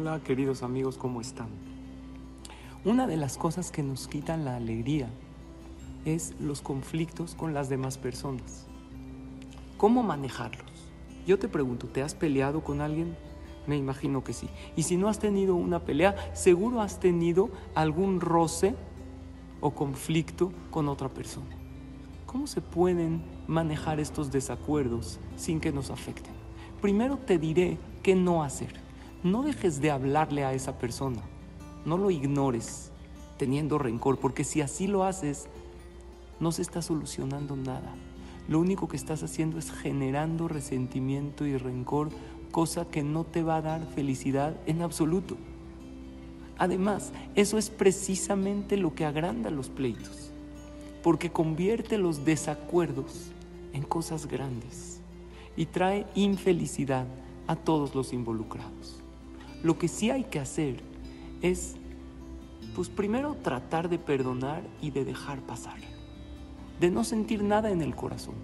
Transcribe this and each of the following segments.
Hola queridos amigos, ¿cómo están? Una de las cosas que nos quitan la alegría es los conflictos con las demás personas. ¿Cómo manejarlos? Yo te pregunto, ¿te has peleado con alguien? Me imagino que sí. Y si no has tenido una pelea, seguro has tenido algún roce o conflicto con otra persona. ¿Cómo se pueden manejar estos desacuerdos sin que nos afecten? Primero te diré qué no hacer no dejes de hablarle a esa persona, no lo ignores teniendo rencor, porque si así lo haces, no se está solucionando nada. Lo único que estás haciendo es generando resentimiento y rencor, cosa que no te va a dar felicidad en absoluto. Además, eso es precisamente lo que agranda los pleitos, porque convierte los desacuerdos en cosas grandes y trae infelicidad a todos los involucrados. Lo que sí hay que hacer es, pues primero tratar de perdonar y de dejar pasar, de no sentir nada en el corazón.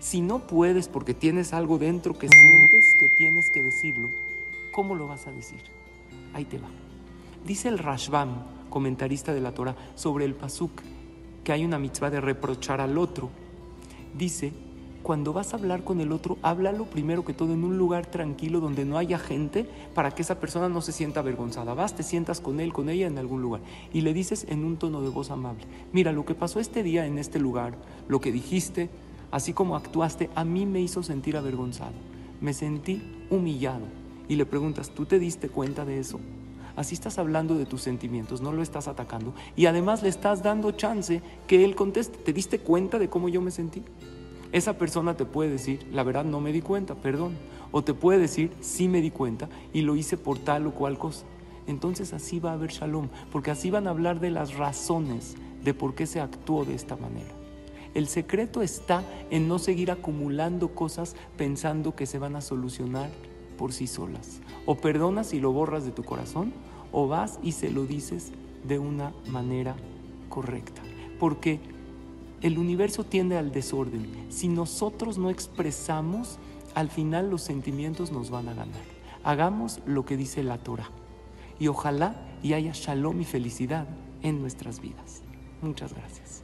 Si no puedes porque tienes algo dentro que sientes que tienes que decirlo, ¿cómo lo vas a decir? Ahí te va. Dice el Rashbam, comentarista de la Torah, sobre el pasuk, que hay una mitzvah de reprochar al otro. Dice cuando vas a hablar con el otro, háblalo primero que todo en un lugar tranquilo donde no haya gente para que esa persona no se sienta avergonzada. Vas, te sientas con él, con ella en algún lugar y le dices en un tono de voz amable, mira, lo que pasó este día en este lugar, lo que dijiste, así como actuaste, a mí me hizo sentir avergonzado. Me sentí humillado. Y le preguntas, ¿tú te diste cuenta de eso? Así estás hablando de tus sentimientos, no lo estás atacando. Y además le estás dando chance que él conteste. ¿Te diste cuenta de cómo yo me sentí? Esa persona te puede decir, la verdad no me di cuenta, perdón. O te puede decir, sí me di cuenta y lo hice por tal o cual cosa. Entonces así va a haber shalom, porque así van a hablar de las razones de por qué se actuó de esta manera. El secreto está en no seguir acumulando cosas pensando que se van a solucionar por sí solas. O perdonas y lo borras de tu corazón, o vas y se lo dices de una manera correcta. Porque el universo tiende al desorden. Si nosotros no expresamos, al final los sentimientos nos van a ganar. Hagamos lo que dice la Torah. Y ojalá y haya shalom y felicidad en nuestras vidas. Muchas gracias.